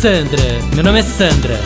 Sandra, meu nome é Sandra.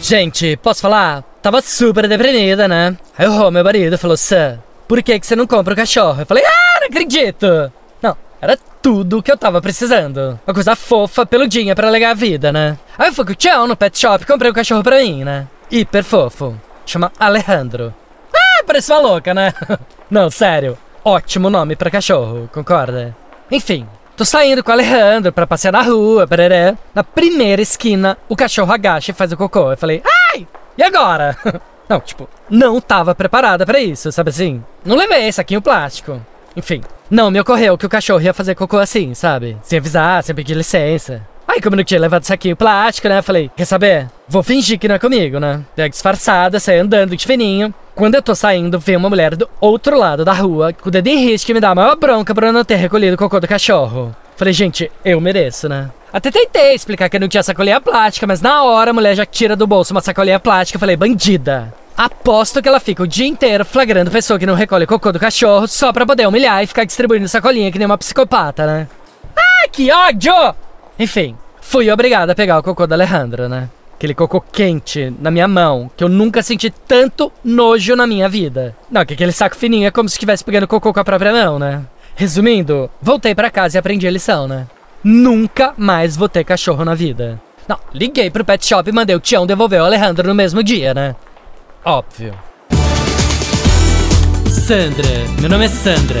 Gente, posso falar? Tava super deprimida, né? Aí o meu marido falou, Sam, por que, que você não compra o cachorro? Eu falei, ah, não acredito! Não, era tudo que eu tava precisando. Uma coisa fofa, peludinha pra alegar a vida, né? Aí eu fui com o tchau no pet shop e comprei o cachorro pra mim, né? Hiper fofo. Chama Alejandro. Ah, parece uma louca, né? não, sério. Ótimo nome pra cachorro, concorda? Enfim, Tô saindo com o Alejandro pra passear na rua, pereré. Na primeira esquina, o cachorro agacha e faz o cocô. Eu falei, ai! E agora? Não, tipo, não tava preparada para isso, sabe assim? Não levei saquinho plástico. Enfim, não me ocorreu que o cachorro ia fazer cocô assim, sabe? Sem avisar, sem pedir licença. Aí, como não tinha levado saquinho plástico, né? Falei, quer saber? Vou fingir que não é comigo, né? Pego disfarçada, saio andando de fininho. Quando eu tô saindo, vem uma mulher do outro lado da rua, com o dedo em risco que me dá a maior bronca por eu não ter recolhido o cocô do cachorro. Falei, gente, eu mereço, né? Até tentei explicar que não tinha sacolinha plástica, mas na hora a mulher já tira do bolso uma sacolinha plástica. Falei, bandida. Aposto que ela fica o dia inteiro flagrando pessoa que não recolhe cocô do cachorro só pra poder humilhar e ficar distribuindo sacolinha que nem uma psicopata, né? Ai, que ódio! Enfim, fui obrigada a pegar o cocô da Alejandra, né? Aquele cocô quente na minha mão, que eu nunca senti tanto nojo na minha vida. Não, que aquele saco fininho é como se estivesse pegando cocô com a própria mão, né? Resumindo, voltei para casa e aprendi a lição, né? Nunca mais vou ter cachorro na vida. Não, liguei pro pet shop e mandei o Tião devolver o Alejandro no mesmo dia, né? Óbvio. Sandra, meu nome é Sandra.